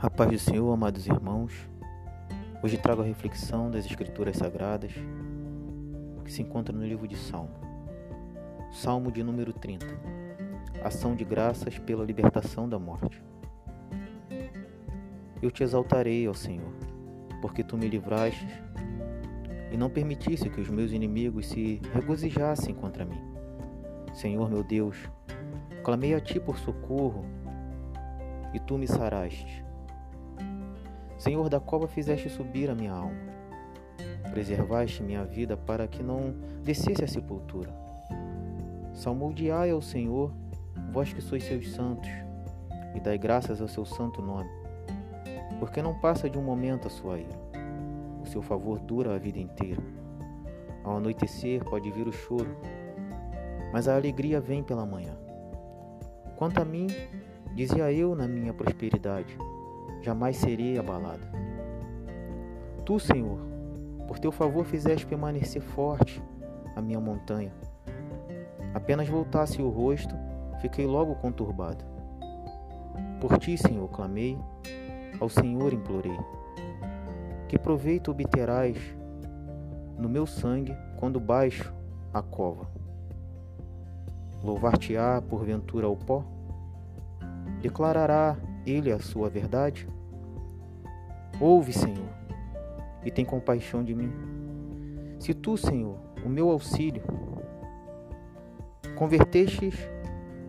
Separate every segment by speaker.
Speaker 1: A paz do Senhor, amados irmãos. Hoje trago a reflexão das Escrituras Sagradas que se encontra no livro de Salmo. Salmo de número 30. Ação de graças pela libertação da morte. Eu te exaltarei, ó Senhor, porque tu me livraste e não permitisse que os meus inimigos se regozijassem contra mim. Senhor meu Deus, clamei a ti por socorro e tu me saraste. Senhor, da cova fizeste subir a minha alma. Preservaste minha vida para que não descesse a sepultura. Salmodiai ao Senhor, vós que sois seus santos, e dai graças ao seu santo nome, porque não passa de um momento a sua ira. O seu favor dura a vida inteira. Ao anoitecer pode vir o choro, mas a alegria vem pela manhã. Quanto a mim, dizia eu na minha prosperidade, jamais serei abalado. Tu, Senhor, por teu favor fizeste permanecer forte a minha montanha. Apenas voltasse o rosto, fiquei logo conturbado. Por ti, Senhor, clamei, ao Senhor implorei. Que proveito obterás no meu sangue quando baixo a cova? Louvar-te-á porventura ao pó? Declarará ele a sua verdade? Ouve, Senhor, e tem compaixão de mim. Se tu, Senhor, o meu auxílio, convertestes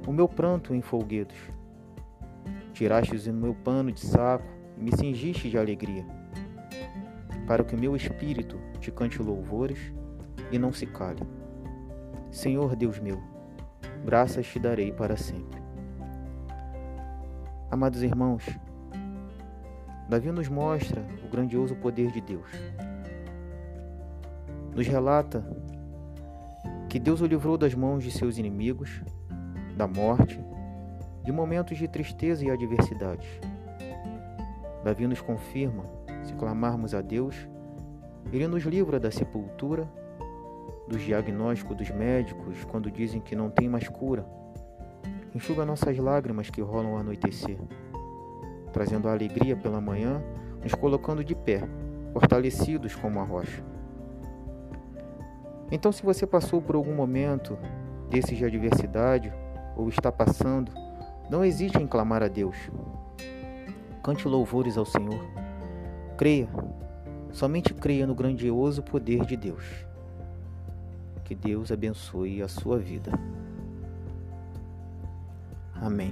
Speaker 1: o meu pranto em folguedos, tirastes o meu pano de saco e me cingiste de alegria, para que o meu espírito te cante louvores e não se cale. Senhor Deus meu, graças te darei para sempre. Amados irmãos, Davi nos mostra o grandioso poder de Deus. Nos relata que Deus o livrou das mãos de seus inimigos, da morte, de momentos de tristeza e adversidades. Davi nos confirma, se clamarmos a Deus, ele nos livra da sepultura, dos diagnósticos dos médicos quando dizem que não tem mais cura enxuga nossas lágrimas que rolam ao anoitecer, trazendo a alegria pela manhã, nos colocando de pé, fortalecidos como a rocha. Então, se você passou por algum momento desses de adversidade ou está passando, não hesite em clamar a Deus. Cante louvores ao Senhor. Creia, somente creia no grandioso poder de Deus. Que Deus abençoe a sua vida. Amém.